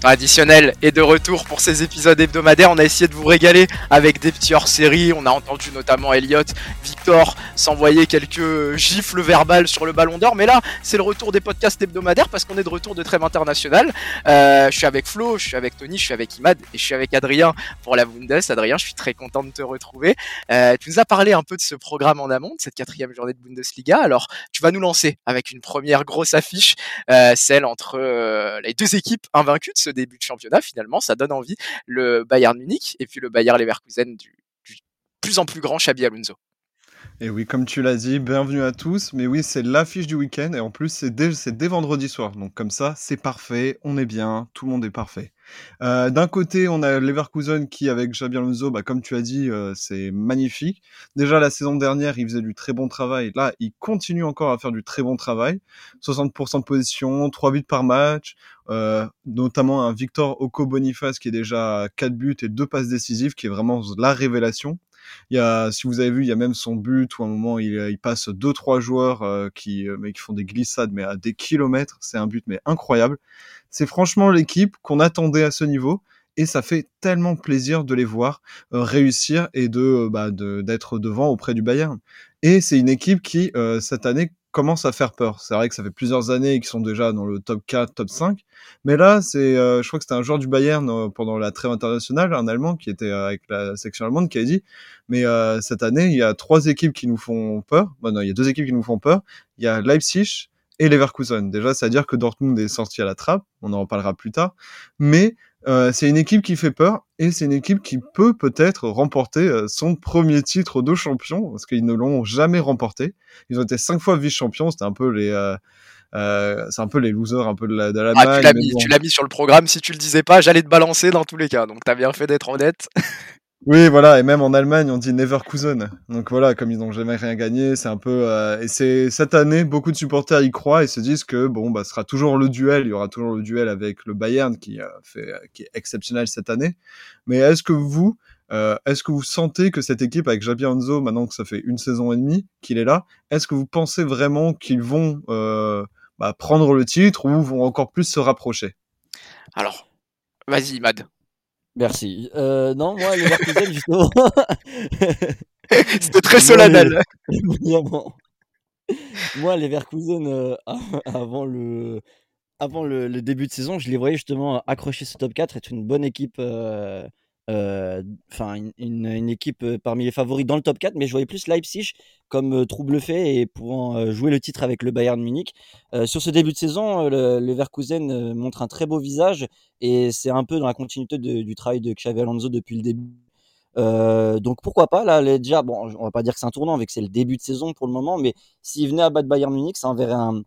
traditionnel est de retour pour ces épisodes hebdomadaires. On a essayé de vous régaler avec des petits hors-série. On a entendu notamment Elliot, Victor s'envoyer quelques gifles verbales sur le ballon d'or. Mais là, c'est le retour des podcasts hebdomadaires parce qu'on est de retour de trêve internationale. Euh, je suis avec Flo, je suis avec Tony, je suis avec Imad et je suis avec Adrien pour la Bundes. Adrien, je suis très content de te retrouver. Euh, tu nous as parlé un peu de ce programme en amont, de cette quatrième journée de Bundesliga. Alors, tu vas nous lancer avec une première grosse affiche, euh, celle entre euh, les deux équipes invaincues de ce début de championnat. Finalement, ça donne envie. Le Bayern Munich et puis le Bayern Leverkusen du, du plus en plus grand Xabi Alonso. Et oui, comme tu l'as dit, bienvenue à tous. Mais oui, c'est l'affiche du week-end et en plus, c'est dès, dès, vendredi soir. Donc comme ça, c'est parfait, on est bien, tout le monde est parfait. Euh, D'un côté, on a Leverkusen qui, avec Xabi Alonso, bah, comme tu as dit, euh, c'est magnifique. Déjà, la saison dernière, il faisait du très bon travail. Là, il continue encore à faire du très bon travail. 60% de position, 3 buts par match, euh, notamment un Victor Oko Boniface qui est déjà à 4 buts et 2 passes décisives, qui est vraiment la révélation. Il y a, si vous avez vu, il y a même son but où à un moment il, il passe deux trois joueurs euh, qui, euh, mais qui font des glissades mais à des kilomètres. C'est un but mais incroyable. C'est franchement l'équipe qu'on attendait à ce niveau et ça fait tellement plaisir de les voir euh, réussir et de bah, d'être devant auprès du Bayern. Et c'est une équipe qui cette année commence à faire peur. C'est vrai que ça fait plusieurs années qu'ils sont déjà dans le top 4, top 5. Mais là, c'est, euh, je crois que c'était un joueur du Bayern euh, pendant la trêve internationale, un Allemand qui était euh, avec la section allemande, qui a dit, mais euh, cette année, il y a trois équipes qui nous font peur. Bon, non, il y a deux équipes qui nous font peur. Il y a Leipzig et Leverkusen. Déjà, c'est-à-dire que Dortmund est sorti à la trappe. On en reparlera plus tard. Mais euh, c'est une équipe qui fait peur et c'est une équipe qui peut peut-être remporter euh, son premier titre de champion parce qu'ils ne l'ont jamais remporté. Ils ont été cinq fois vice-champions. C'était un peu les, euh, euh, c'est un peu les losers un peu de la, de la ah, tu l'as mis, bon. tu l'as mis sur le programme. Si tu le disais pas, j'allais te balancer dans tous les cas. Donc t'as bien fait d'être honnête. Oui, voilà, et même en Allemagne, on dit Neverkusen. Donc voilà, comme ils n'ont jamais rien gagné, c'est un peu. Euh, et c'est cette année, beaucoup de supporters y croient et se disent que bon, bah, ce sera toujours le duel. Il y aura toujours le duel avec le Bayern qui a fait, qui est exceptionnel cette année. Mais est-ce que vous, euh, est-ce que vous sentez que cette équipe avec Javier Anzo, maintenant que ça fait une saison et demie qu'il est là, est-ce que vous pensez vraiment qu'ils vont euh, bah, prendre le titre ou vont encore plus se rapprocher? Alors, vas-y, Mad. Merci. Euh, non, moi, les Leverkusen, justement. C'était très solennel. Moi, Leverkusen, euh, avant, le, avant le, le, début de saison, je les voyais justement accrocher ce top 4, être une bonne équipe. Euh, enfin une, équipe parmi les favoris dans le top 4, mais je voyais plus Leipzig comme euh, trouble fait et pouvant euh, jouer le titre avec le Bayern Munich. Euh, sur ce début de saison, le, le Verkusen montre un très beau visage et c'est un peu dans la continuité du travail de Xavi Alonso depuis le début. donc pourquoi pas là déjà bon on va pas dire que c'est un tournant avec c'est le début de saison pour le moment mais s'il venait à battre Bayern Munich ça enverrait un,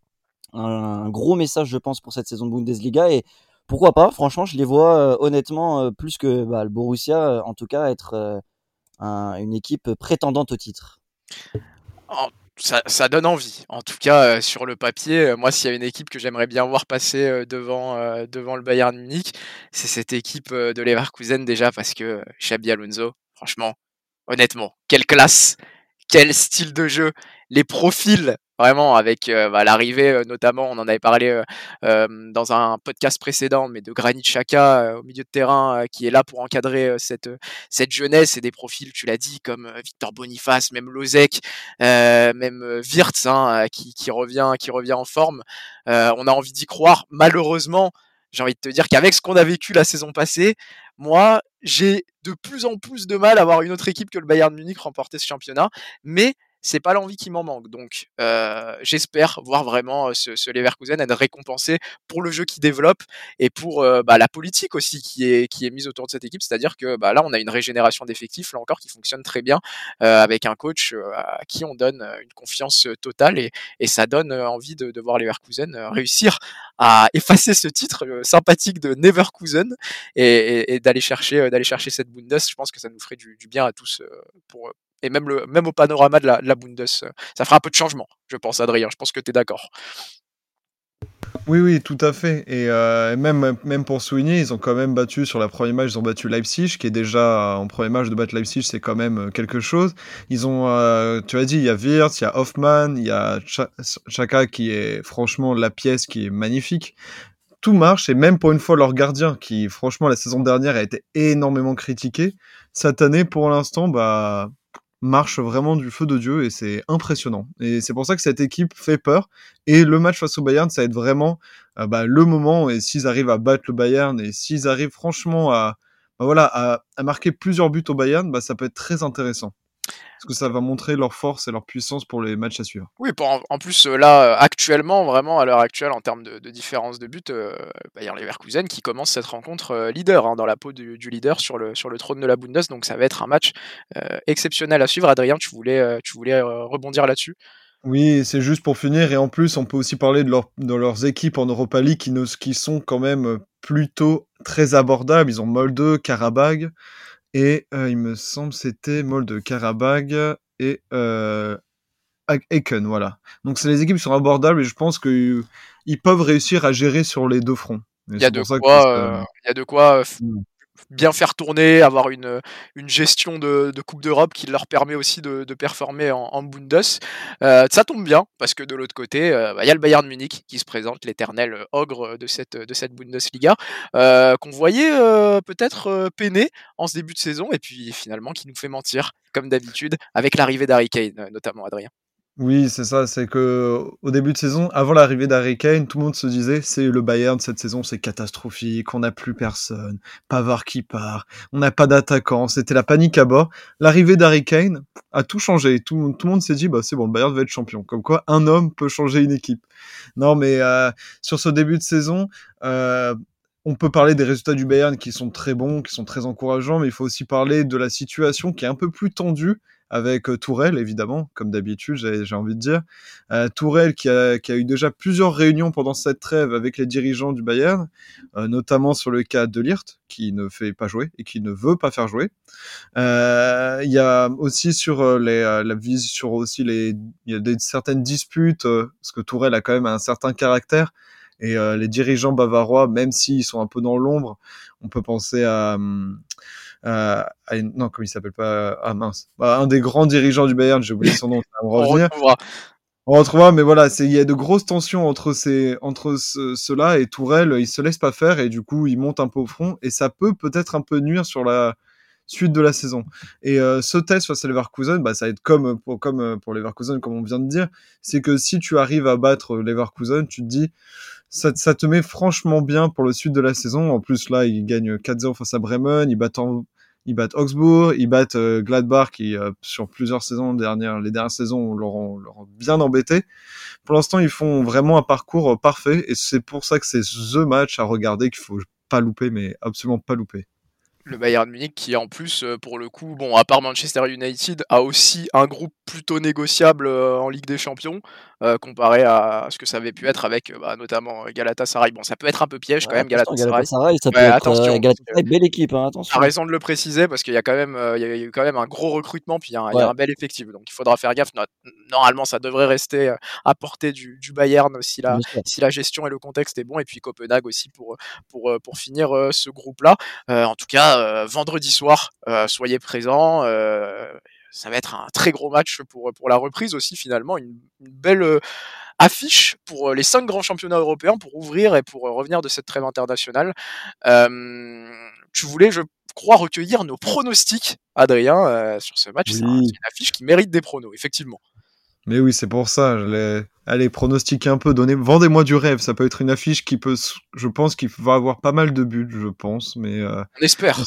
un, gros message je pense pour cette saison de Bundesliga et pourquoi pas? Franchement, je les vois euh, honnêtement euh, plus que bah, le Borussia, euh, en tout cas, être un, une équipe prétendante au titre. Ça, donne envie. En tout cas, sur le papier, moi, s'il y a une équipe que j'aimerais bien voir passer devant, devant le Bayern Munich, c'est cette équipe de Leverkusen déjà, parce que Xabi Alonso, franchement, honnêtement, quelle classe, quel style de jeu, les profils vraiment avec euh, bah, l'arrivée euh, notamment on en avait parlé euh, dans un podcast précédent mais de Granit Xhaka au milieu de terrain qui est là pour encadrer cette cette jeunesse. Et des profils tu l'as dit comme Victor Boniface même Lozek même Wirtz hein, qui, qui revient qui revient en forme. On a envie d'y croire. Malheureusement j'ai envie de te dire qu'avec ce qu'on a vécu la saison passée, moi, j'ai de plus en plus de mal à voir une autre équipe que le Bayern Munich remporter ce championnat. Mais c'est pas l'envie qui m'en manque. Donc, euh, j'espère voir vraiment ce, ce, Leverkusen être récompensé pour le jeu qu'il développe et pour euh, bah, la politique aussi qui est, qui est mise autour de cette équipe. C'est-à-dire que bah, là, on a une régénération d'effectifs, là encore, qui fonctionne très bien euh, avec un coach à qui on donne une confiance totale et, et ça donne envie de, de voir Leverkusen réussir à effacer ce titre sympathique de Neverkusen et, et, d'aller chercher, chercher cette Bundes. Je pense que ça nous ferait du, du bien à tous pour, et même, le, même au panorama de la, de Bundes. Ça fera un peu de changement, je pense, Adrien. Je pense que tu es d'accord. Oui, oui, tout à fait. Et euh, même, même pour souligner, ils ont quand même battu sur la première match, ils ont battu Leipzig, qui est déjà en premier match de battre Leipzig, c'est quand même quelque chose. Ils ont, euh, tu as dit, il y a Wirtz, il y a Hoffman, il y a Chaka qui est franchement la pièce qui est magnifique. tout marche et même pour une fois leur gardien qui franchement la saison dernière a été énormément critiqué cette année pour l'instant bah marche vraiment du feu de dieu et c'est impressionnant. Et c'est pour ça que cette équipe fait peur. Et le match face au Bayern ça va être vraiment euh, bah, le moment. Et s'ils arrivent à battre le Bayern et s'ils arrivent franchement à bah, voilà à, à, marquer plusieurs buts au Bayern bah, ça peut être très intéressant parce que ça va montrer leur force et leur puissance pour les matchs à suivre. Oui, pour en, plus, là, actuellement, vraiment, à l'heure actuelle, en termes de, de, différence de but, euh, Bayern Leverkusen qui commence cette rencontre euh, leader, hein, dans la peau du, du, leader sur le, sur le trône de la Bundes, donc ça va être un match euh, exceptionnel à suivre. Adrien, tu voulais, euh, tu voulais euh, rebondir là-dessus? Oui, c'est juste pour finir. Et en plus, on peut aussi parler de, leur, de leurs équipes en Europa League qui, ne, qui sont quand même plutôt très abordables. Ils ont Molde, Karabag. Et euh, il me semble c'était Molde, Karabag et euh, Eken, voilà. Donc les équipes qui sont abordables et je pense qu'ils peuvent réussir à gérer sur les deux fronts. Il y, a de quoi, euh, il y a de quoi bien faire tourner, avoir une, une gestion de, de Coupe d'Europe qui leur permet aussi de, de performer en, en Bundes. Euh, ça tombe bien, parce que de l'autre côté, il euh, bah, y a le Bayern Munich qui se présente, l'éternel ogre de cette, de cette Bundesliga, euh, qu'on voyait euh, peut-être peiner en ce début de saison, et puis finalement qui nous fait mentir, comme d'habitude, avec l'arrivée d'Harry Kane, notamment Adrien. Oui, c'est ça, c'est que au début de saison, avant l'arrivée d'Harry Kane, tout le monde se disait c'est le Bayern cette saison, c'est catastrophique, on n'a plus personne, Pavard qui part, on n'a pas d'attaquant, c'était la panique à bord. L'arrivée d'Harry Kane a tout changé, tout, tout le monde s'est dit bah c'est bon, le Bayern va être champion. Comme quoi un homme peut changer une équipe. Non mais euh, sur ce début de saison, euh, on peut parler des résultats du Bayern qui sont très bons, qui sont très encourageants, mais il faut aussi parler de la situation qui est un peu plus tendue avec euh, Tourelle, évidemment, comme d'habitude, j'ai envie de dire. Euh, Tourelle qui a, qui a, eu déjà plusieurs réunions pendant cette trêve avec les dirigeants du Bayern, euh, notamment sur le cas de Lirt, qui ne fait pas jouer et qui ne veut pas faire jouer. Euh, il y a aussi sur les, la vise sur aussi les, il y a des, certaines disputes, parce que Tourelle a quand même un certain caractère. Et les dirigeants bavarois, même s'ils sont un peu dans l'ombre, on peut penser à, euh, à une, non, comment il s'appelle pas? Ah mince, bah, un des grands dirigeants du Bayern, j'ai oublié son nom, ça va me revenir. on retrouvera. On retrouvera, mais voilà, il y a de grosses tensions entre ces, entre ce, ceux-là et Tourelle, il se laisse pas faire et du coup il monte un peu au front et ça peut peut-être un peu nuire sur la suite de la saison. Et euh, ce test face à Leverkusen, bah, ça va être comme pour, comme pour Leverkusen, comme on vient de dire, c'est que si tu arrives à battre Leverkusen, tu te dis, ça, ça, te met franchement bien pour le suite de la saison. En plus, là, ils gagnent 4-0 face à Bremen, ils battent, en, ils battent Augsbourg, ils battent euh, Gladbach, qui euh, sur plusieurs saisons dernières, les dernières saisons, leur ont, leur ont bien embêté. Pour l'instant, ils font vraiment un parcours euh, parfait, et c'est pour ça que c'est the match à regarder qu'il faut pas louper, mais absolument pas louper le Bayern Munich qui en plus pour le coup bon à part Manchester United a aussi un groupe plutôt négociable en Ligue des Champions euh, comparé à ce que ça avait pu être avec bah, notamment Galatasaray. Bon ça peut être un peu piège quand ouais, même Galatasaray, Galatasaray ça peut ouais, être attention, euh, Galatasaray belle équipe hein, attention. Raison de le préciser parce qu'il y a quand même euh, il y a eu quand même un gros recrutement puis il y, a, ouais. il y a un bel effectif. Donc il faudra faire gaffe. Normalement ça devrait rester à portée du, du Bayern si la si la gestion et le contexte est bon. Et puis Copenhague aussi pour pour pour finir ce groupe là en tout cas euh, vendredi soir, euh, soyez présents. Euh, ça va être un très gros match pour, pour la reprise aussi finalement, une, une belle affiche pour les cinq grands championnats européens pour ouvrir et pour revenir de cette trêve internationale. tu voulais, je crois, recueillir nos pronostics, Adrien, sur ce match. Oui. C'est un, une affiche qui mérite des pronos, effectivement. Mais oui, c'est pour ça. Je Allez, pronostiquer un peu, donnez, vendez-moi du rêve. Ça peut être une affiche qui peut, je pense, qu'il va avoir pas mal de buts, je pense, mais. Euh... On espère.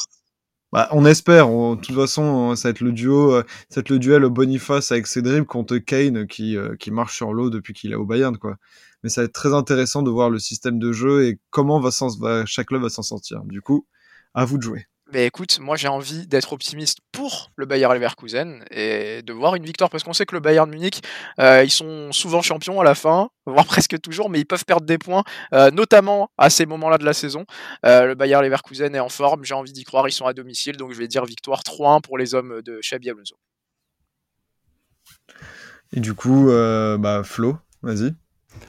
Bah, on espère. On, de toute façon, ça va être le duo, euh, ça va être le duel Boniface avec dribbles contre Kane qui euh, qui marche sur l'eau depuis qu'il est au Bayern, quoi. Mais ça va être très intéressant de voir le système de jeu et comment va, va chaque club va s'en sortir. Du coup, à vous de jouer. Mais écoute, moi j'ai envie d'être optimiste pour le Bayern Leverkusen et de voir une victoire parce qu'on sait que le Bayern Munich, euh, ils sont souvent champions à la fin, voire presque toujours, mais ils peuvent perdre des points, euh, notamment à ces moments-là de la saison. Euh, le Bayern Leverkusen est en forme, j'ai envie d'y croire, ils sont à domicile, donc je vais dire victoire 3-1 pour les hommes de Xabi Alonso. Et du coup, bah Flo, vas-y.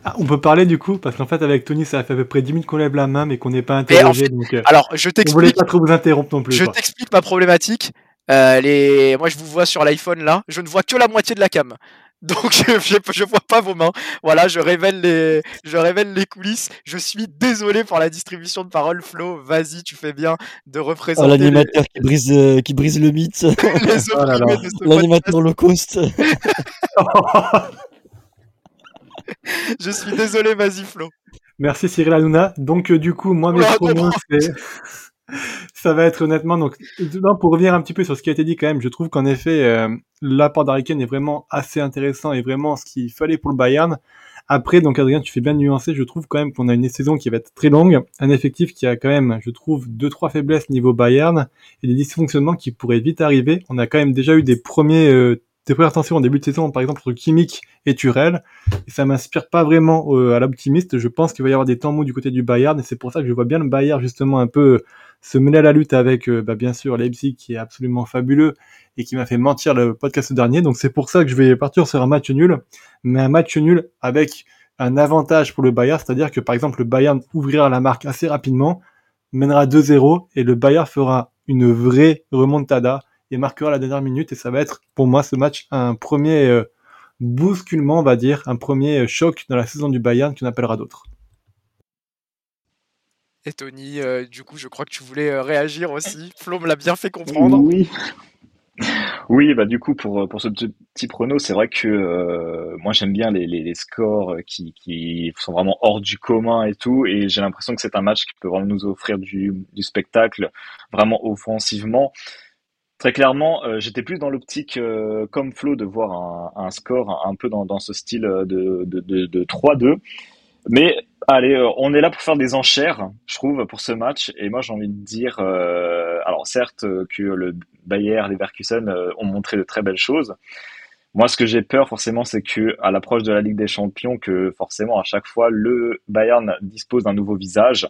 Ah, on peut parler du coup, parce qu'en fait avec Tony ça fait à peu près 10 minutes qu'on lève la main mais qu'on n'est pas interrogé. En fait, donc, euh, alors je t'explique. Voulait pas trop vous interrompre non plus. Je t'explique ma problématique. Euh, les... Moi je vous vois sur l'iPhone là, je ne vois que la moitié de la cam. Donc je, je, vois pas vos mains. Voilà, je révèle les, je révèle les coulisses. Je suis désolé pour la distribution de paroles, Flo. Vas-y, tu fais bien de Oh, représenter l'animateur qui brise, euh, qui brise le mythe. Oh. L'animateur low cost. Je suis désolé, vas-y, Flo. Merci Cyril Hanouna. Donc euh, du coup, moi mes c'est... ça va être honnêtement. Donc non, pour revenir un petit peu sur ce qui a été dit quand même, je trouve qu'en effet euh, l'apport d'Harry Kane est vraiment assez intéressant et vraiment ce qu'il fallait pour le Bayern. Après, donc Adrien, tu fais bien nuancer. Je trouve quand même qu'on a une saison qui va être très longue, un effectif qui a quand même, je trouve, deux trois faiblesses niveau Bayern et des dysfonctionnements qui pourraient vite arriver. On a quand même déjà eu des premiers euh, des premières tensions en début de saison, par exemple entre Kimmich et Turel, et ça m'inspire pas vraiment euh, à l'optimiste. Je pense qu'il va y avoir des temps mous du côté du Bayern, et c'est pour ça que je vois bien le Bayern justement un peu se mêler à la lutte avec, euh, bah, bien sûr, Leipzig qui est absolument fabuleux et qui m'a fait mentir le podcast dernier. Donc c'est pour ça que je vais partir sur un match nul, mais un match nul avec un avantage pour le Bayern, c'est-à-dire que par exemple le Bayern ouvrira la marque assez rapidement, mènera 2-0 et le Bayern fera une vraie remontada et marquera la dernière minute et ça va être pour moi ce match un premier euh, bousculement on va dire, un premier euh, choc dans la saison du Bayern qui en appellera d'autres. Et Tony, euh, du coup, je crois que tu voulais euh, réagir aussi. Flo me l'a bien fait comprendre. Oui. Oui, bah du coup pour pour ce petit prono, c'est vrai que euh, moi j'aime bien les, les, les scores qui, qui sont vraiment hors du commun et tout, et j'ai l'impression que c'est un match qui peut vraiment nous offrir du, du spectacle, vraiment offensivement. Très clairement, euh, j'étais plus dans l'optique euh, comme Flo de voir un, un score un, peu dans, dans ce style de, de, de, de 3-2. Mais allez, euh, on est là pour faire des enchères, je trouve, pour ce match. Et moi, j'ai envie de dire, euh, alors certes euh, que le Bayer, les Leverkusen euh, ont montré de très belles choses. Moi, ce que j'ai peur forcément, c'est que à l'approche de la Ligue des Champions, que forcément à chaque fois le Bayern dispose d'un nouveau visage.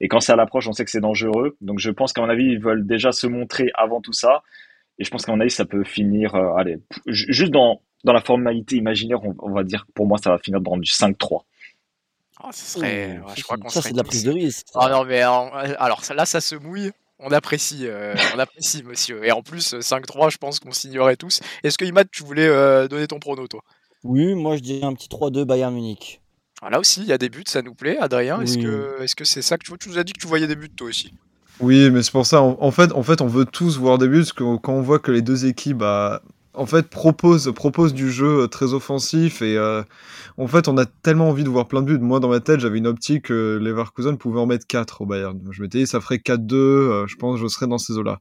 Et quand c'est à l'approche, on sait que c'est dangereux. Donc, je pense qu'à mon avis, ils veulent déjà se montrer avant tout ça. Et je pense qu'à mon avis, ça peut finir, euh, allez, juste dans dans la formalité imaginaire, on, on va dire, pour moi, ça va finir dans du 5-3. Oh, ce serait, ouais, ça, je crois c'est- qu'on ça, serait c'est de la prise de risque. Ah non, mais alors, là, ça se mouille. On apprécie, euh, on apprécie, monsieur. Et en plus, euh, 5-3, je pense qu'on signerait tous. Est-ce que Imad, tu voulais euh, donner ton prono, toi? Oui, moi je dirais un petit 3-2 Bayern Munich. Ah, Là aussi, il y a des buts, ça nous plaît. Adrien, est-ce Oui. que est-ce que c'est ça que tu, tu nous as dit que tu voyais des buts, toi aussi Oui, mais c'est pour ça. En, en fait, en fait, on veut tous voir des buts parce que quand on voit que les deux équipes, bah, en fait, proposent, proposent du jeu euh, très offensif et euh, en fait, on a tellement envie de voir plein de buts. Moi, dans ma tête, j'avais une optique que Leverkusen pouvait en mettre 4 au Bayern. Je m'étais dit, ça ferait 4-2. euh, je pense que je serais dans ces eaux-là.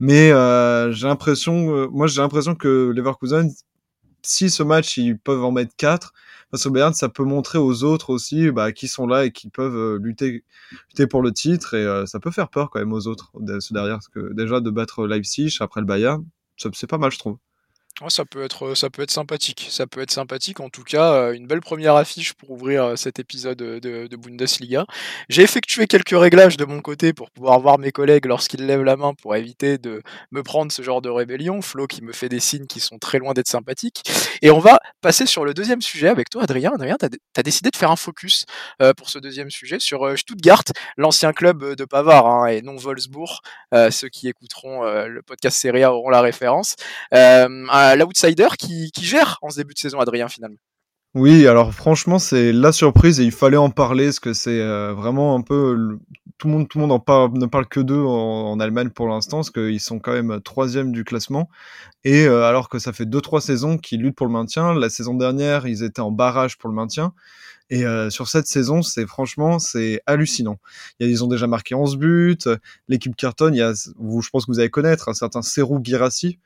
Mais euh, j'ai l'impression, euh, moi, j'ai l'impression que Leverkusen, si ce match, ils peuvent en mettre 4 face au Bayern, ça peut montrer aux autres aussi bah, qui sont là et qui peuvent euh, lutter, lutter pour le titre. Et ça peut faire peur quand même aux autres ceux derrière. Parce que déjà, de battre Leipzig après le Bayern, c'est pas mal, je trouve. Ouais, ça peut être, ça peut être sympathique. Ça peut être sympathique. En tout cas, euh, une belle première affiche pour ouvrir euh, cet épisode euh, de, de Bundesliga. J'ai effectué quelques réglages de mon côté pour pouvoir voir mes collègues lorsqu'ils lèvent la main pour éviter de me prendre ce genre de rébellion. Flo qui me fait des signes qui sont très loin d'être sympathiques. Et on va passer sur le deuxième sujet avec toi, Adrien. Adrien, tu as, décidé de faire un focus euh, pour ce deuxième sujet sur euh, Stuttgart, l'ancien club euh, de Pavard hein, et non Wolfsburg. Euh, ceux qui écouteront euh, le podcast Serie A auront la référence. Euh, à l'outsider qui, gère en ce début de saison, Adrien, finalement. Oui, alors franchement, c'est la surprise et il fallait en parler parce que c'est euh, vraiment un peu tout le monde, tout le monde en parle, ne parle que d'eux en, Allemagne pour l'instant parce qu'ils sont quand même troisième du classement et euh, alors que ça fait deux trois saisons qu'ils luttent pour le maintien. La saison dernière, ils étaient en barrage pour le maintien et euh, sur cette saison, c'est franchement c'est hallucinant. Ils ont déjà marqué 11 buts, l'équipe cartonne. Il y a, je pense que vous allez connaître un certain Serou Girassi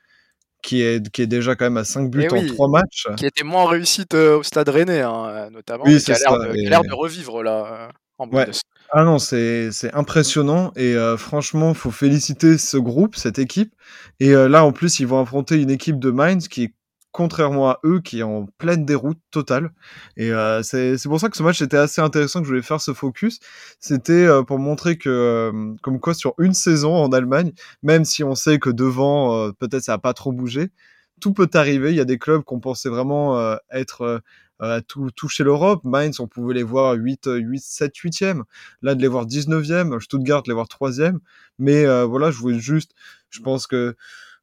qui est qui est déjà quand même à 5 buts Eh oui. en 3 matchs. Qui était moins en réussite euh, au stade rennais, hein, euh, notamment, Oui, qui a l'air de, et- revivre là euh, en Ouais. Ah non, c'est c'est impressionnant et euh, franchement, faut féliciter ce groupe, cette équipe. Et euh, là, en plus, ils vont affronter une équipe de Mainz qui est contrairement à eux, qui est en pleine déroute totale. Et euh, c'est pour ça que ce match était assez intéressant que je voulais faire ce focus. C'était euh, pour montrer que, euh, comme quoi, sur une saison en Allemagne, même si on sait que devant, euh, peut-être ça a pas trop bougé, tout peut arriver. Il y a des clubs qu'on pensait vraiment euh, être euh, à tout toucher l'Europe. Mainz, on pouvait les voir 8, 8 7, 8e. Là, de les voir 19e. Stuttgart, les voir 3e. Mais voilà, je voulais juste, je pense que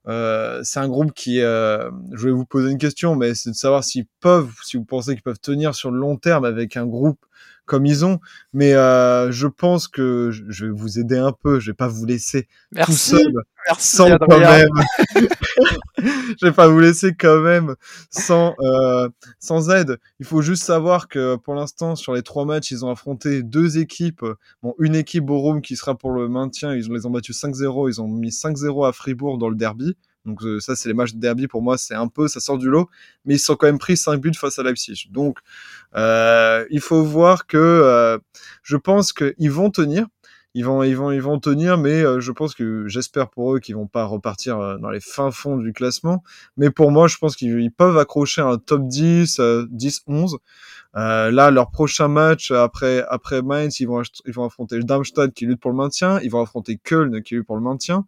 euh, c'est un groupe qui, euh, je vais vous poser une question, mais c'est de savoir s'ils peuvent, si vous pensez qu'ils peuvent tenir sur le long terme avec un groupe comme ils ont. Mais euh, je pense que je vais vous aider un peu. Je vais pas vous laisser Merci. tout seul, Merci, sans quand Adrien. même. je vais pas vous laisser quand même sans euh, sans aide. Il faut juste savoir que pour l'instant, sur les trois matchs, ils ont affronté deux équipes. Bon, une équipe Borum qui sera pour le maintien. Ils les ont battus 5-0. Ils ont mis 5-0 à Fribourg dans le derby. Donc euh, ça, c'est les matchs de derby pour moi, c'est un peu, ça sort du lot, mais ils sont quand même pris 5 buts face à Leipzig. Donc euh, il faut voir que euh, je pense qu'ils vont tenir, ils vont, ils vont, ils vont tenir, mais euh, je pense que j'espère pour eux qu'ils vont pas repartir euh, dans les fins fonds du classement. Mais pour moi, je pense qu'ils ils peuvent accrocher un top 10, euh, 10, 11. Euh, là, leur prochain match après après Mainz, ils vont ils vont affronter Darmstadt qui lutte pour le maintien, ils vont affronter Köln qui lutte pour le maintien.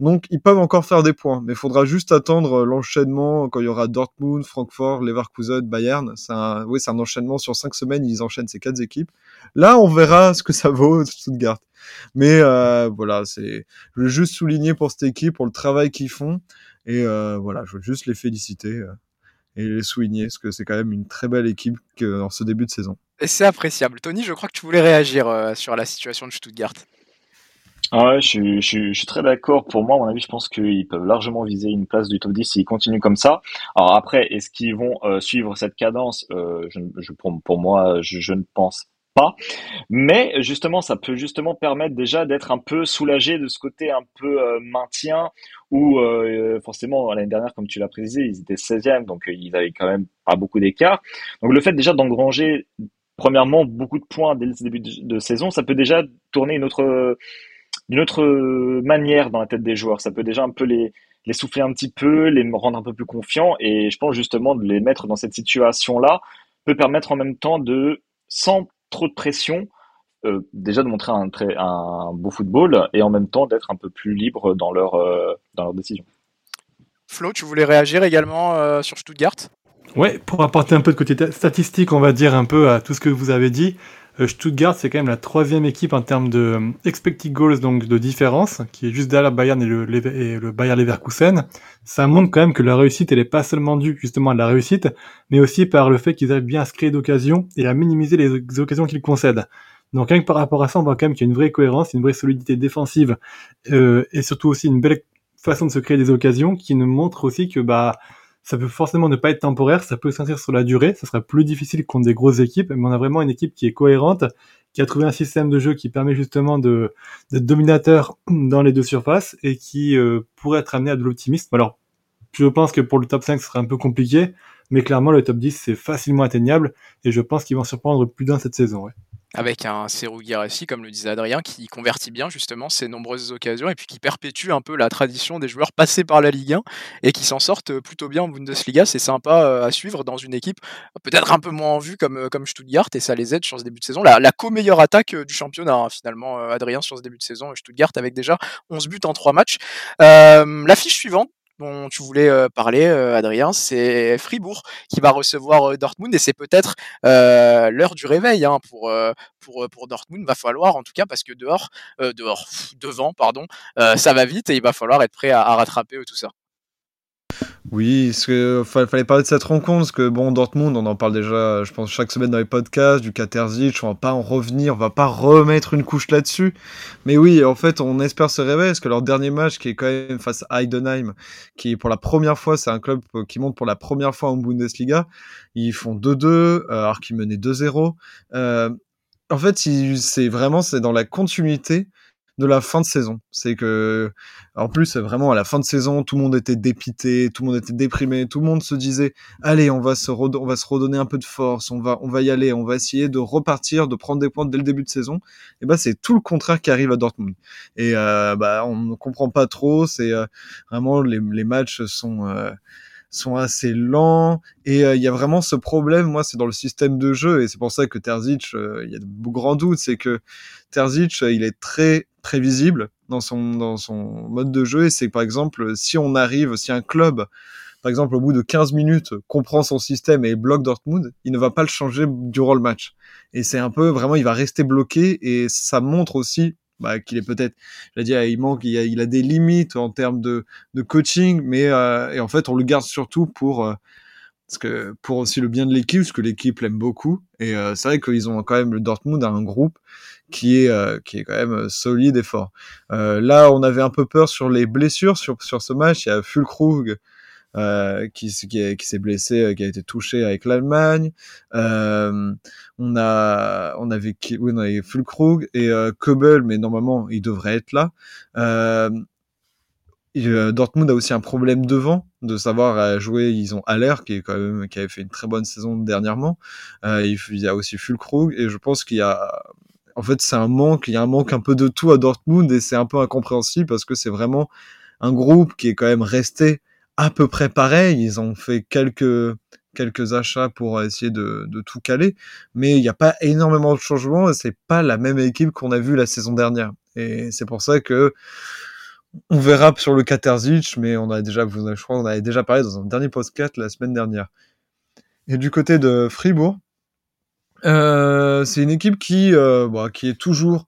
Donc ils peuvent encore faire des points, mais il faudra juste attendre euh, l'enchaînement quand il y aura Dortmund, Francfort, Leverkusen, Bayern. C'est un, oui, c'est un enchaînement sur cinq semaines. Ils enchaînent ces quatre équipes. Là, on verra ce que ça vaut Stuttgart. Mais euh, voilà, c'est, je veux juste souligner pour cette équipe pour le travail qu'ils font et euh, voilà, je veux juste les féliciter euh, et les souligner parce que c'est quand même une très belle équipe que, dans ce début de saison. Et c'est appréciable. Tony, je crois que tu voulais réagir euh, sur la situation de Stuttgart. Ah Ouais, je, suis- je, suis- je suis très d'accord. Pour moi, à mon avis, je pense qu'ils peuvent largement viser une place du top 10 s'ils continuent comme ça. Alors après, est-ce qu'ils vont euh, suivre cette cadence? Euh, je, je- pour, pour moi, je, je ne pense pas. Mais justement, ça peut justement permettre déjà d'être un peu soulagé de ce côté un peu euh, maintien où euh, forcément l'année dernière, comme tu l'as précisé, ils étaient 16e, donc euh, ils avaient quand même pas beaucoup d'écart. Donc le fait déjà d'engranger premièrement beaucoup de points dès le début de, de saison, ça peut déjà tourner une autre d'une autre manière dans la tête des joueurs. Ça peut déjà un peu les, les souffler un petit peu, les rendre un peu plus confiants. Et je pense justement de les mettre dans cette situation-là peut permettre en même temps de, sans trop de pression, euh, déjà de montrer un, très, un beau football et en même temps d'être un peu plus libre dans leur, euh, dans leur décision. Flo, tu voulais réagir également euh, sur Stuttgart? Ouais, pour apporter un peu de côté ta- statistique, on va dire un peu à tout ce que vous avez dit. Euh, Stuttgart, c'est quand même la troisième équipe en termes de euh, expected goals, donc de différence, qui est juste derrière Bayern et le, et le Bayer Leverkusen. Ça montre quand même que la réussite, elle est pas seulement due justement à la réussite, mais aussi par le fait qu'ils arrivent bien à se créer d'occasions et à minimiser les, les occasions qu'ils concèdent. Donc rien que par rapport à ça, on voit quand même qu'il y a une vraie cohérence, une vraie solidité défensive, euh, et surtout aussi une belle façon de se créer des occasions qui nous montre aussi que bah ça peut forcément ne pas être temporaire, ça peut s'inscrire sur la durée, ça sera plus difficile contre des grosses équipes, mais on a vraiment une équipe qui est cohérente, qui a trouvé un système de jeu qui permet justement de d'être dominateur dans les deux surfaces et qui euh, pourrait être amené à de l'optimisme. Alors, je pense que pour le top 5, ce serait un peu compliqué, mais clairement, le top 10, c'est facilement atteignable et je pense qu'ils vont surprendre plus d'un cette saison. Ouais. Avec un Serou Guirassy, comme le disait Adrien, qui convertit bien justement ces nombreuses occasions et puis qui perpétue un peu la tradition des joueurs passés par la Ligue 1 et qui s'en sortent plutôt bien en Bundesliga. C'est sympa euh, à suivre dans une équipe peut-être un peu moins en vue comme, euh, comme Stuttgart et ça les aide sur ce début de saison. La, la co-meilleure attaque euh, du championnat, hein, finalement, Adrien, sur ce début de saison, Stuttgart avec déjà 11 buts en 3 matchs. Euh, L'affiche suivante dont tu voulais parler, Adrien, c'est Fribourg qui va recevoir Dortmund et c'est peut-être l'heure du réveil hein, pour, pour, pour Dortmund. Va falloir, en tout cas, parce que dehors, dehors, devant, pardon, ça va vite et il va falloir être prêt à, rattraper tout ça. Oui, parce que fa- fallait parler de cette rencontre, parce que bon, Dortmund, on en parle déjà, je pense, chaque semaine dans les podcasts, du Katerzic, on va pas en revenir, on va pas remettre une couche là-dessus. Mais oui, en fait, on espère se réveiller, parce que leur dernier match, qui est quand même face à Heidenheim, qui pour la première fois, c'est un club qui monte pour la première fois en Bundesliga, ils font 2-2, euh, alors qu'ils menaient 2-0. Euh, en fait, c'est vraiment, c'est dans la continuité de la fin de saison. C'est que, en plus, vraiment, à la fin de saison, tout le monde était dépité, tout le monde était déprimé, tout le monde se disait, allez, on va se, redonner un peu de force, on va, on va y aller, on va essayer de repartir, de prendre des points dès le début de saison. Et ben, c'est tout le contraire qui arrive à Dortmund. Et, euh, bah, on ne comprend pas trop, c'est, euh, vraiment, les, les matchs sont, euh, sont assez lents et euh, il y a vraiment ce problème moi c'est dans le système de jeu et c'est pour ça que Terzic euh, il y a de grands doutes c'est que Terzic euh, il est très prévisible dans son dans son mode de jeu et c'est par exemple si on arrive si un club par exemple au bout de 15 minutes comprend son système et bloque Dortmund il ne va pas le changer durant le match et c'est un peu vraiment il va rester bloqué et ça montre aussi bah, qu'il est peut-être, je dire, il manque, il a, a, des limites en termes de, coaching, mais euh, et en fait, on le garde surtout pour euh, parce que pour aussi le bien de l'équipe, parce que l'équipe l'aime beaucoup. Et euh, c'est vrai qu'ils ont quand même le Dortmund un groupe qui est euh, qui est quand même solide et fort. Euh, là, on avait un peu peur sur les blessures sur sur ce match. Il y a Fulkrug euh, qui, qui, qui s'est blessé, euh, qui a été touché avec l'Allemagne. Euh, on a, on avait, oui, on avait Fulkrug et euh, Kobel, mais normalement il devrait être là. Euh, Dortmund a aussi un problème devant, de savoir jouer. Ils ont Haller qui est quand même qui avait fait une très bonne saison dernièrement. Euh, il y a aussi Fulkrug et je pense qu'il y a, en fait, c'est un manque. Il y a un manque un peu de tout à Dortmund et c'est un peu incompréhensible parce que c'est vraiment un groupe qui est quand même resté à peu près pareil. Ils ont fait quelques achats pour essayer de, tout caler, mais il n'y a pas énormément de changements et c'est pas la même équipe qu'on a vu la saison dernière. Et c'est pour ça que on verra sur le Katerzic, mais on a déjà, je crois, on avait déjà parlé dans un dernier podcast la semaine dernière. Et du côté de Fribourg, euh, c'est une équipe qui, euh, bah, qui est toujours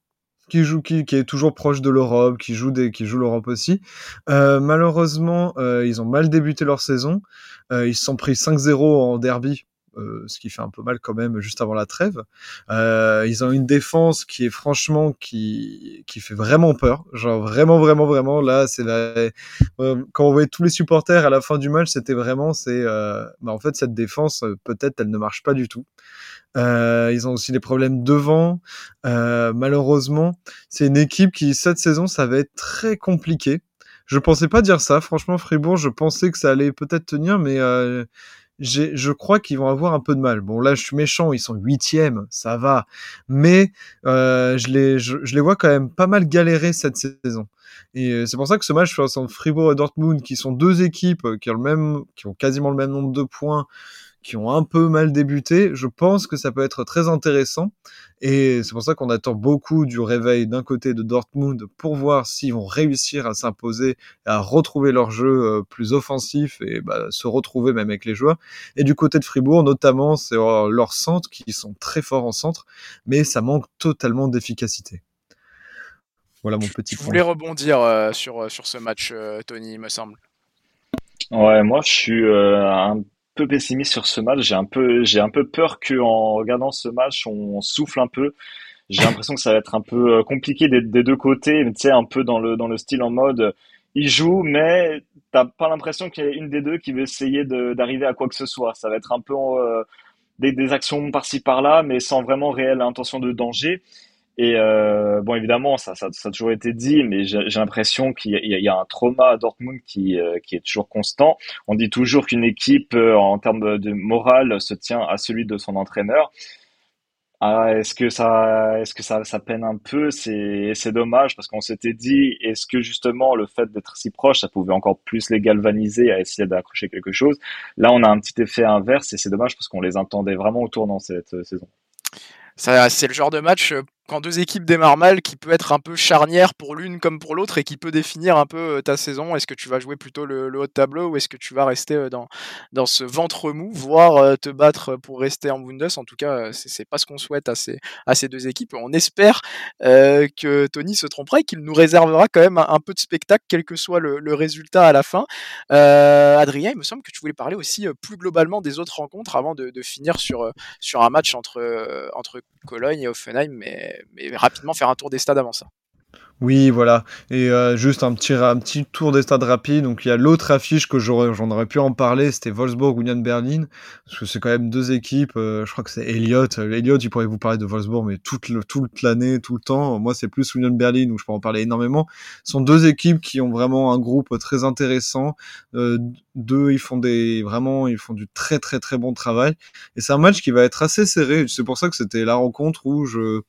qui joue, qui, qui est toujours proche de l'Europe, qui joue des, qui joue l'Europe aussi. Euh, malheureusement, euh, ils ont mal débuté leur saison. Euh, ils se sont pris 5-0 en derby. Euh, ce qui fait un peu mal quand même juste avant la trêve. Euh, ils ont une défense qui est franchement qui qui fait vraiment peur, genre vraiment vraiment vraiment là c'est la... Euh, quand on voyait tous les supporters à la fin du match c'était vraiment c'est bah en fait cette défense peut-être elle ne marche pas du tout. Ils ont aussi des problèmes devant. Malheureusement, c'est une équipe qui cette saison, ça va être très compliqué. Je pensais pas dire ça. Franchement, Fribourg, je pensais que ça allait peut-être tenir, mais je crois qu'ils vont avoir un peu de mal. Bon, là, je suis méchant, ils sont huitièmes, ça va. Mais euh, je, les, je, je, les vois quand même pas mal galérer cette saison. Et euh, c'est pour ça que ce match entre Fribourg et Dortmund, qui sont deux équipes qui ont, le même, qui ont quasiment le même nombre de points, qui ont un peu mal débuté, je pense que ça peut être très intéressant. Et c'est pour ça qu'on attend beaucoup du réveil d'un côté de Dortmund pour voir s'ils vont réussir à s'imposer, à retrouver leur jeu euh, plus offensif et bah, se retrouver même avec les joueurs. Et du côté de Fribourg, notamment, c'est leurs centres qui sont très forts en centre, mais ça manque totalement d'efficacité. Voilà mon petit. Je voulais rebondir euh, sur, euh, sur ce match, euh, Tony, il me semble. Ouais, moi je suis euh, un peu pessimiste sur ce match. J'ai un peu, j'ai un peu peur qu'en regardant ce match, on souffle un peu. J'ai l'impression que ça va être un peu euh, compliqué des, deux côtés, tu sais, un peu dans le, dans le style en mode, ils jouent, mais t'as pas l'impression qu'il y a une des deux qui veut essayer d'arriver à quoi que ce soit. Ça va être un peu euh, des actions par-ci par-là, mais sans vraiment réelle intention de danger. Et euh, bon, évidemment, ça, a toujours été dit, mais j'ai l'impression qu'il y, a un trauma à Dortmund qui, euh, qui est toujours constant. On dit toujours qu'une équipe, euh, en termes de morale, se tient à celui de son entraîneur. Ah, est-ce que ça, est-ce que ça, peine un peu? C'est, c'est dommage parce qu'on s'était dit, est-ce que justement le fait d'être si proche, ça pouvait encore plus les galvaniser à essayer d'accrocher quelque chose? Là, on a un petit effet inverse et c'est dommage parce qu'on les entendait vraiment au tournant cette saison. Ça, c'est le genre de match quand deux équipes démarrent mal, qui peut être un peu charnière pour l'une comme pour l'autre et qui peut définir un peu euh, ta saison. Est-ce que tu vas jouer plutôt le, haut de tableau ou est-ce que tu vas rester euh, dans, dans ce ventre mou, voire euh, te battre pour rester en Bundes? En tout cas, c'est pas ce qu'on souhaite à ces, à ces deux équipes. On espère que Tony se trompera et qu'il nous réservera quand même un, peu de spectacle, quel que soit le, résultat à la fin. Adrien, il me semble que tu voulais parler aussi plus globalement des autres rencontres avant de, de finir sur, sur un match entre, entre Cologne et Offenheim, mais mais rapidement faire un tour des stades avant ça. Oui, voilà. Et euh, juste un petit, un petit tour des stades rapide. Donc il y a l'autre affiche que j'en aurais pu en parler, c'était Wolfsburg Union Berlin, parce que c'est quand même deux équipes. Euh, je crois que c'est Elliott. Elliott, il pourrait vous parler de Wolfsburg, mais toute toute l'année, tout le temps. Moi, c'est plus Union Berlin où je peux en parler énormément. Ce sont deux équipes qui ont vraiment un groupe très intéressant. Euh, deux, ils font des vraiment, ils font du très très très bon travail. Et c'est un match qui va être assez serré. C'est pour ça que c'était la rencontre où je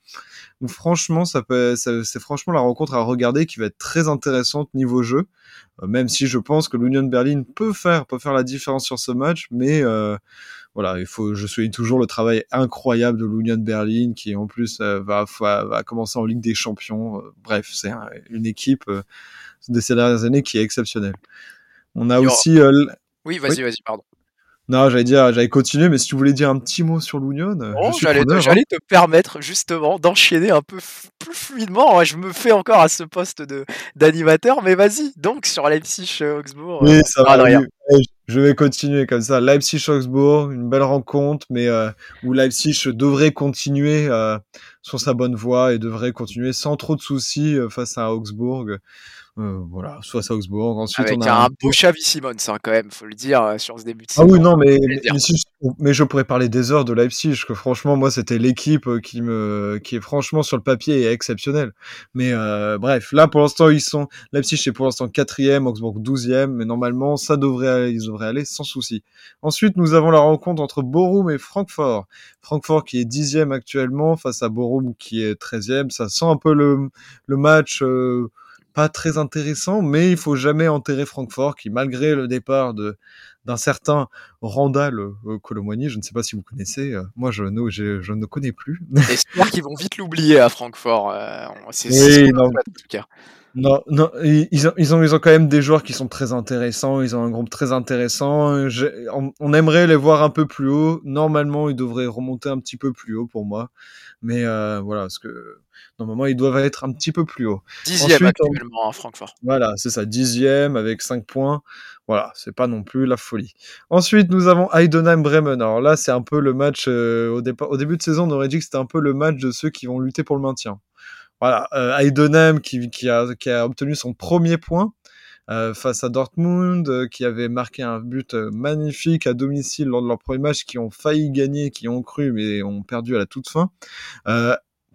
où franchement, ça peut, ça, c'est franchement la rencontre à regarder qui va être très intéressante niveau jeu. Euh, même si je pense que l'Union Berlin peut faire, peut faire la différence sur ce match, mais euh, voilà, il faut, je souligne toujours le travail incroyable de l'Union Berlin qui en plus euh, va, va, va, commencer en Ligue des Champions. Bref, c'est une équipe euh, de ces dernières années qui est exceptionnelle. On a aussi. oui, vas-y, oui. vas-y, pardon. Non, j'allais dire, j'allais continuer, mais si tu voulais dire un petit mot sur l'Union, euh, je suis j'allais te, hein. j'allais te permettre justement d'enchaîner un peu plus fluidement. Je me fais encore à ce poste de d'animateur, mais vas-y. Donc sur Leipzig euh, Augsbourg, Oui, euh, ça parle va. rien. oui. Je vais continuer comme ça. Leipzig-Augsbourg, une belle rencontre, mais euh, où Leipzig devrait continuer euh, sur sa bonne voie et devrait continuer sans trop de soucis euh, face à Augsbourg. Euh, voilà, soit Augsbourg. Ensuite, Avec on a un beau Xavi Simons, hein, quand même, faut le dire, euh, sur ce début de Ah oui, saison. non, mais, mais, mais si je, mais je pourrais parler des heures de Leipzig, que franchement, moi, c'était l'équipe euh, qui me, qui est franchement sur le papier est exceptionnelle. Mais euh, bref, là, pour l'instant, ils sont, Leipzig est pour l'instant quatrième, Augsbourg douzième, mais normalement, ça devrait, aller- ils devraient aller sans souci. Ensuite, nous avons la rencontre entre Borum et Francfort. Francfort qui est dixième actuellement face à Borum qui est treizième. Ça sent un peu le, le match. euh, pas très intéressant, mais il faut jamais enterrer Francfort, qui malgré le départ de d'un certain Randall euh, Colomwani, je ne sais pas si vous connaissez, euh, moi je, ne- je, ne connais plus. J'espère qu'ils vont vite l'oublier à Francfort. euh, c'est Oui, ce en tout cas. Non, non, ils ils ont, ils ont, ils ont quand même des joueurs qui sont très intéressants. Ils ont un groupe très intéressant. On, on aimerait les voir un peu plus haut. Normalement, ils devraient remonter un petit peu plus haut pour moi. Mais euh, voilà, parce que normalement, ils doivent être un petit peu plus haut. Dixième Ensuite, actuellement à Francfort. Voilà, c'est ça, dixième avec 5 points. Voilà, c'est pas non plus la folie. Ensuite, nous avons Heidenheim-Bremen. Alors là, c'est un peu le match, euh, au, au début de saison, on aurait dit que c'était un peu le match de ceux qui vont lutter pour le maintien. Voilà, euh, Heidenheim qui, qui, a, obtenu son premier point euh, face à Dortmund, euh, qui avait marqué un but magnifique à domicile lors de leur premier match, qui ont failli gagner, qui ont cru, mais ont perdu à la toute fin.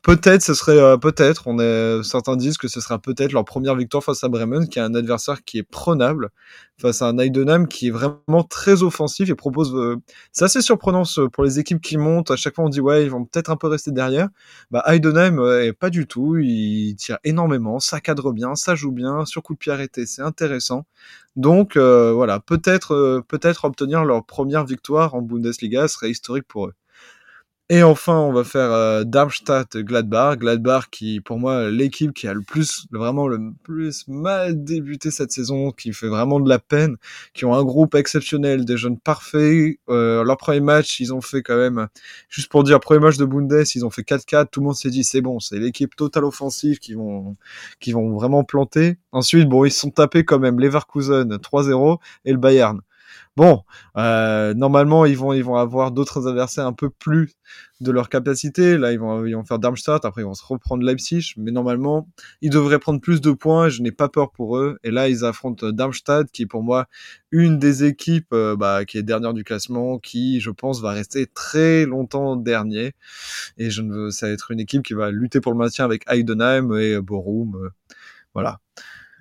Peut-être, ce serait euh, peut-être. On est certains disent que ce sera peut-être leur première victoire face à Bremen, qui est un adversaire qui est prenable face à un Heidenheim qui est vraiment très offensif et propose. euh, C'est assez surprenant ce- pour les équipes qui montent. À chaque fois, on dit ouais, ils vont peut-être un peu rester derrière. Bah Heidenheim, euh, pas du tout. Il tire énormément, ça cadre bien, ça joue bien, sur coup de pied arrêté, c'est intéressant. Donc euh, voilà, peut-être, euh, peut-être obtenir leur première victoire en Bundesliga serait historique pour eux. Et enfin, on va faire euh, Darmstadt-Gladbach. Gladbach qui, pour moi, l'équipe qui a le plus, vraiment le plus mal débuté cette saison, qui fait vraiment de la peine, qui ont un groupe exceptionnel, des jeunes parfaits. Euh, leur premier match, ils ont fait quand même, juste pour dire, premier match de Bundes, ils ont fait 4-4. Tout le monde s'est dit, c'est bon, c'est l'équipe totale offensive qui vont, qui vont vraiment planter. Ensuite, bon, ils sont tapés quand même Leverkusen 3-0 et le Bayern. Bon, euh, normalement, ils vont, ils vont avoir d'autres adversaires un peu plus de leur capacité. Là, ils vont, ils vont faire Darmstadt, après ils vont se reprendre Leipzig, mais normalement, ils devraient prendre plus de points. Je n'ai pas peur pour eux. Et là, ils affrontent Darmstadt, qui est pour moi une des équipes euh, bah, qui est dernière du classement, qui, je pense, va rester très longtemps dernier. Et je ne veux, ça va être une équipe qui va lutter pour le maintien avec Heidenheim et Borum. euh, voilà.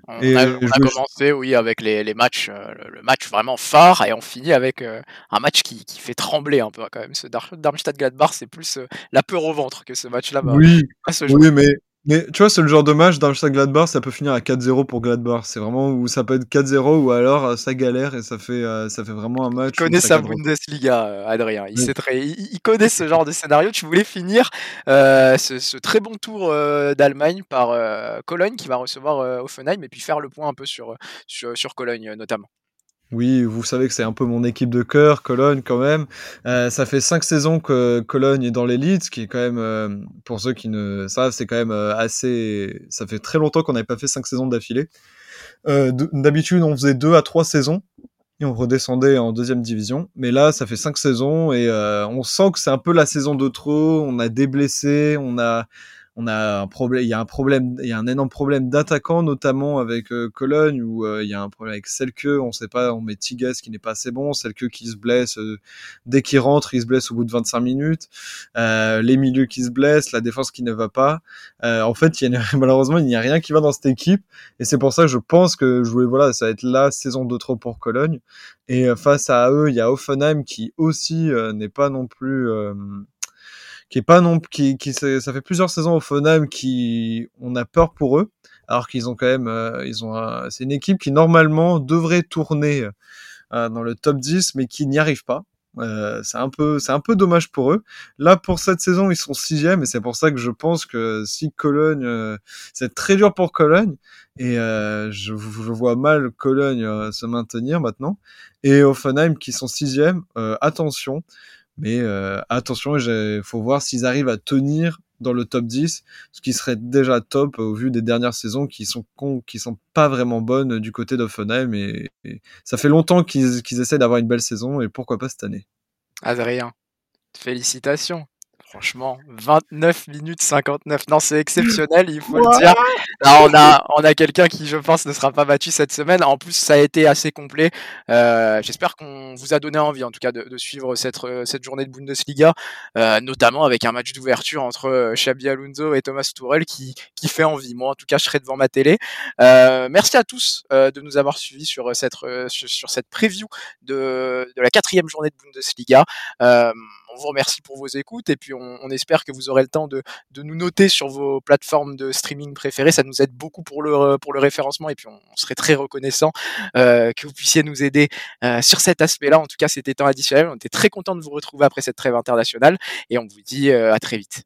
On Et a, on a je- commencé, oui, avec les, les matchs, euh, le, le match vraiment phare, et on finit avec euh, un match qui, qui fait trembler un peu quand même. Ce Dar- Darmstadt-Gladbach, c'est plus euh, la peur au ventre que ce match-là Oui, jouer. Oui, mais, mais tu vois, c'est le genre de match Darmstadt Gladbach, ça peut finir à 4-0 pour Gladbach. C'est vraiment où ça peut être 4-0 ou alors euh, ça galère et ça fait, euh, ça fait vraiment un match. Il connaît sa. Bundesliga, euh, Adrien. Il, Oui. sait très, il, il connaît ce genre de scénario. Tu voulais finir euh, ce, ce très bon tour euh, d'Allemagne par euh, Cologne qui va recevoir Offenheim et puis faire le point un peu sur, sur, sur Cologne notamment. Oui, vous savez que c'est un peu mon équipe de cœur, Cologne quand même. Euh, ça fait cinq saisons que Cologne est dans l'élite, ce qui est quand même, euh, pour ceux qui ne savent, c'est quand même euh, assez. Ça fait très longtemps qu'on n'avait pas fait cinq saisons d'affilée. Euh, D'habitude, on faisait deux à trois saisons et on redescendait en deuxième division. Mais là, ça fait cinq saisons et euh, on sent que c'est un peu la saison de trop. On a des blessés, on a, on a un problème. Il y a un problème, il y a un énorme problème d'attaquant, notamment avec euh, Cologne où euh, il y a un problème avec Selke. On sait pas, on met Tigas qui n'est pas assez bon, Selke qui se blesse euh, dès qu'il rentre, il se blesse au bout de 25 minutes. Les milieux qui se blessent, la défense qui ne va pas. En fait, y a, malheureusement, il n'y a rien qui va dans cette équipe. Et c'est pour ça que je pense que voulais, voilà, ça va être la saison de trop pour Cologne. Et face à eux, il y a Offenheim qui aussi n'est pas non plus, qui est pas non, qui, qui ça fait plusieurs saisons Offenheim qui, on a peur pour eux, alors qu'ils ont quand même, euh, ils ont, un- c'est une équipe qui normalement devrait tourner euh, dans le top 10, mais qui n'y arrive pas. Euh, c'est un peu, c'est un peu dommage pour eux. Là, pour cette saison, ils sont sixième et c'est pour ça que je pense que si Cologne, euh, c'est très dur pour Cologne et euh, je, je, vois mal Cologne euh, se maintenir maintenant. Et Offenheim qui sont sixième, euh, attention, mais attention, il faut voir s'ils arrivent à tenir dans le top 10, ce qui serait déjà top au vu des dernières saisons qui sont qui sont pas vraiment bonnes du côté d'Offenheim et, et, ça fait longtemps qu'ils qu'ils essaient d'avoir une belle saison et pourquoi pas cette année. Adrien, félicitations. Franchement, 29 minutes 59. Non, c'est exceptionnel, il faut le dire. Là, on a, on a quelqu'un qui, je pense, ne sera pas battu cette semaine. En plus, ça a été assez complet. Euh, J'espère qu'on vous a donné envie, en tout cas, de, de suivre cette, cette journée de Bundesliga, euh, notamment avec un match d'ouverture entre Xabi Alonso et Thomas Tourel qui, qui fait envie. Moi, en tout cas, je serai devant ma télé. Euh, merci à tous euh, de nous avoir suivis sur cette, sur, sur, cette preview de, de la quatrième journée de Bundesliga. Euh, on vous remercie pour vos écoutes et puis on, espère que vous aurez le temps de, nous noter sur vos plateformes de streaming préférées. Ça nous aide beaucoup pour le, le référencement et puis on, serait très reconnaissant euh, que vous puissiez nous aider euh, sur cet aspect-là. En tout cas, c'était temps additionnel. On était très content de vous retrouver après cette trêve internationale et on vous dit euh, à très vite.